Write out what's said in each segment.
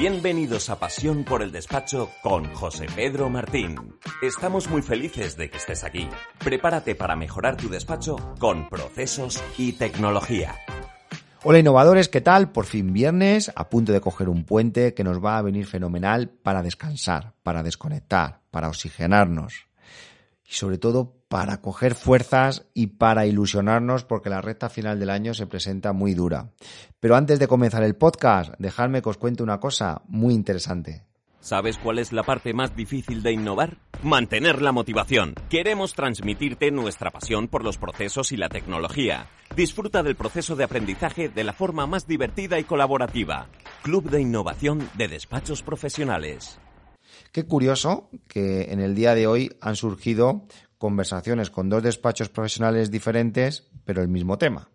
Bienvenidos a Pasión por el Despacho con José Pedro Martín. Estamos muy felices de que estés aquí. Prepárate para mejorar tu despacho con procesos y tecnología. Hola innovadores, ¿qué tal? Por fin viernes, a punto de coger un puente que nos va a venir fenomenal para descansar, para desconectar, para oxigenarnos y sobre todo para coger fuerzas y para ilusionarnos porque la recta final del año se presenta muy dura. Pero antes de comenzar el podcast, dejadme que os cuente una cosa muy interesante. ¿Sabes cuál es la parte más difícil de innovar? Mantener la motivación. Queremos transmitirte nuestra pasión por los procesos y la tecnología. Disfruta del proceso de aprendizaje de la forma más divertida y colaborativa. Club de Innovación de Despachos Profesionales. Qué curioso que en el día de hoy han surgido conversaciones con dos despachos profesionales diferentes, pero el mismo tema.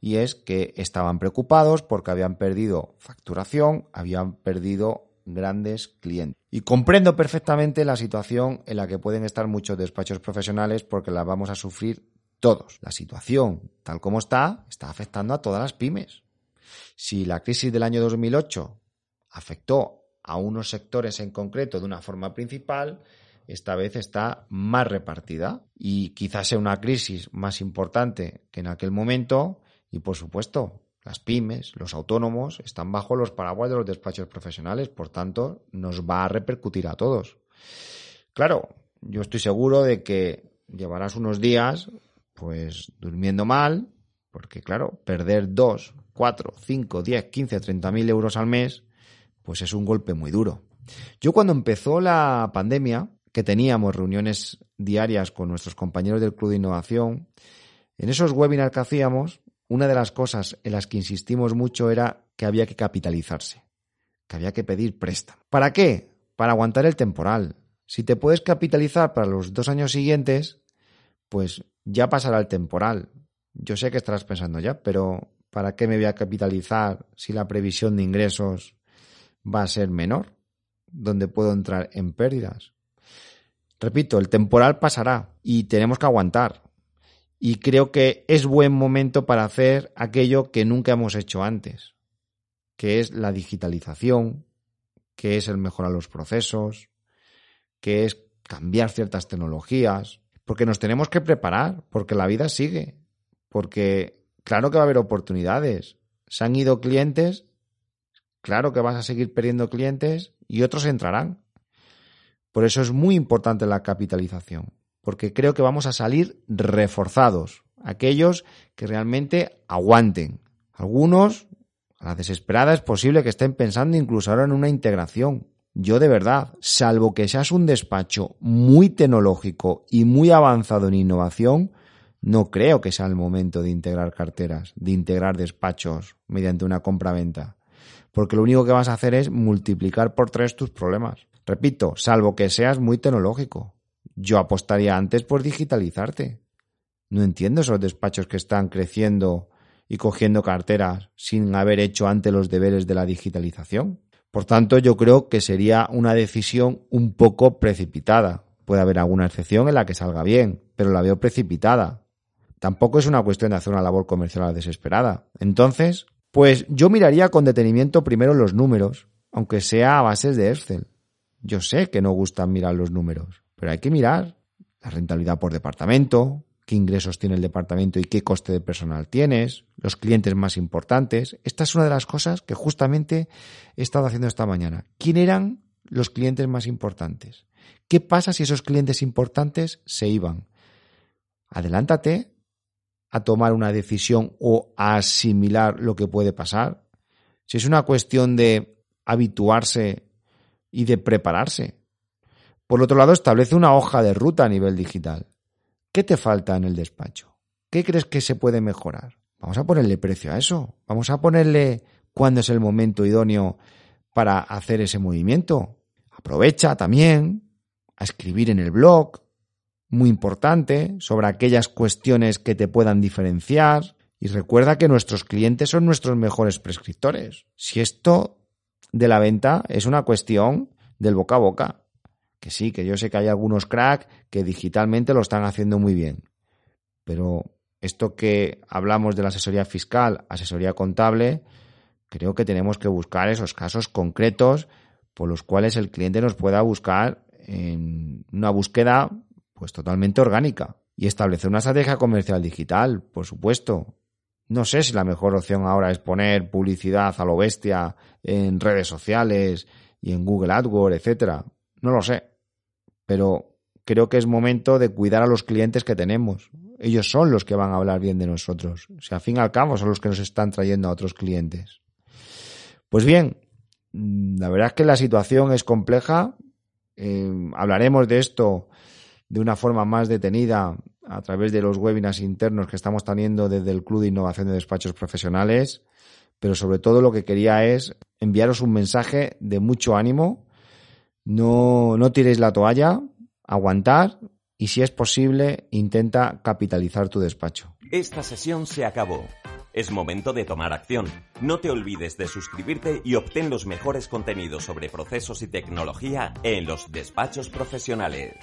Y es que estaban preocupados porque habían perdido facturación, habían perdido grandes clientes. Y comprendo perfectamente la situación en la que pueden estar muchos despachos profesionales porque la vamos a sufrir todos. La situación, tal como está, está afectando a todas las pymes. Si la crisis del año 2008 afectó a unos sectores en concreto de una forma principal, esta vez está más repartida y quizás sea una crisis más importante que en aquel momento y por supuesto las pymes, los autónomos están bajo los paraguas de los despachos profesionales, por tanto nos va a repercutir a todos. Claro, yo estoy seguro de que llevarás unos días pues durmiendo mal, porque claro, perder 2, 4, 5, 10, 15, 30 mil euros al mes pues es un golpe muy duro. Yo cuando empezó la pandemia, que teníamos reuniones diarias con nuestros compañeros del Club de Innovación, en esos webinars que hacíamos, una de las cosas en las que insistimos mucho era que había que capitalizarse, que había que pedir préstamo. ¿Para qué? Para aguantar el temporal. Si te puedes capitalizar para los dos años siguientes, pues ya pasará el temporal. Yo sé que estarás pensando ya, pero ¿para qué me voy a capitalizar si la previsión de ingresos va a ser menor, donde puedo entrar en pérdidas. Repito, el temporal pasará y tenemos que aguantar. Y creo que es buen momento para hacer aquello que nunca hemos hecho antes, que es la digitalización, que es el mejorar los procesos, que es cambiar ciertas tecnologías, porque nos tenemos que preparar, porque la vida sigue, porque claro que va a haber oportunidades. Se han ido clientes claro que vas a seguir perdiendo clientes y otros entrarán. Por eso es muy importante la capitalización, porque creo que vamos a salir reforzados, aquellos que realmente aguanten. Algunos, a la desesperada, es posible que estén pensando incluso ahora en una integración. Yo de verdad, salvo que seas un despacho muy tecnológico y muy avanzado en innovación, no creo que sea el momento de integrar carteras, de integrar despachos mediante una compra-venta porque lo único que vas a hacer es multiplicar por tres tus problemas. Repito, salvo que seas muy tecnológico. Yo apostaría antes por digitalizarte. No entiendo esos despachos que están creciendo y cogiendo carteras sin haber hecho antes los deberes de la digitalización. Por tanto, yo creo que sería una decisión un poco precipitada. Puede haber alguna excepción en la que salga bien, pero la veo precipitada. Tampoco es una cuestión de hacer una labor comercial desesperada. Entonces, pues yo miraría con detenimiento primero los números, aunque sea a bases de Excel. Yo sé que no gustan mirar los números, pero hay que mirar la rentabilidad por departamento, qué ingresos tiene el departamento y qué coste de personal tienes, los clientes más importantes. Esta es una de las cosas que justamente he estado haciendo esta mañana. ¿Quién eran los clientes más importantes? ¿Qué pasa si esos clientes importantes se iban? Adelántate a tomar una decisión o a asimilar lo que puede pasar. Si es una cuestión de habituarse y de prepararse. Por otro lado, establece una hoja de ruta a nivel digital. ¿Qué te falta en el despacho? ¿Qué crees que se puede mejorar? Vamos a ponerle precio a eso. Vamos a ponerle cuándo es el momento idóneo para hacer ese movimiento. Aprovecha también a escribir en el blog, muy importante sobre aquellas cuestiones que te puedan diferenciar. Y recuerda que nuestros clientes son nuestros mejores prescriptores. Si esto de la venta es una cuestión del boca a boca, que sí, que yo sé que hay algunos crack que digitalmente lo están haciendo muy bien. Pero esto que hablamos de la asesoría fiscal, asesoría contable, creo que tenemos que buscar esos casos concretos por los cuales el cliente nos pueda buscar en una búsqueda pues totalmente orgánica y establecer una estrategia comercial digital, por supuesto. No sé si la mejor opción ahora es poner publicidad a lo bestia en redes sociales y en Google AdWords, etcétera. No lo sé. Pero creo que es momento de cuidar a los clientes que tenemos. Ellos son los que van a hablar bien de nosotros. O sea, al fin y al cabo son los que nos están trayendo a otros clientes. Pues bien, la verdad es que la situación es compleja. Eh, hablaremos de esto de una forma más detenida a través de los webinars internos que estamos teniendo desde el Club de Innovación de Despachos Profesionales, pero sobre todo lo que quería es enviaros un mensaje de mucho ánimo. No, no tiréis la toalla, aguantar y si es posible intenta capitalizar tu despacho. Esta sesión se acabó. Es momento de tomar acción. No te olvides de suscribirte y obtén los mejores contenidos sobre procesos y tecnología en los despachos profesionales.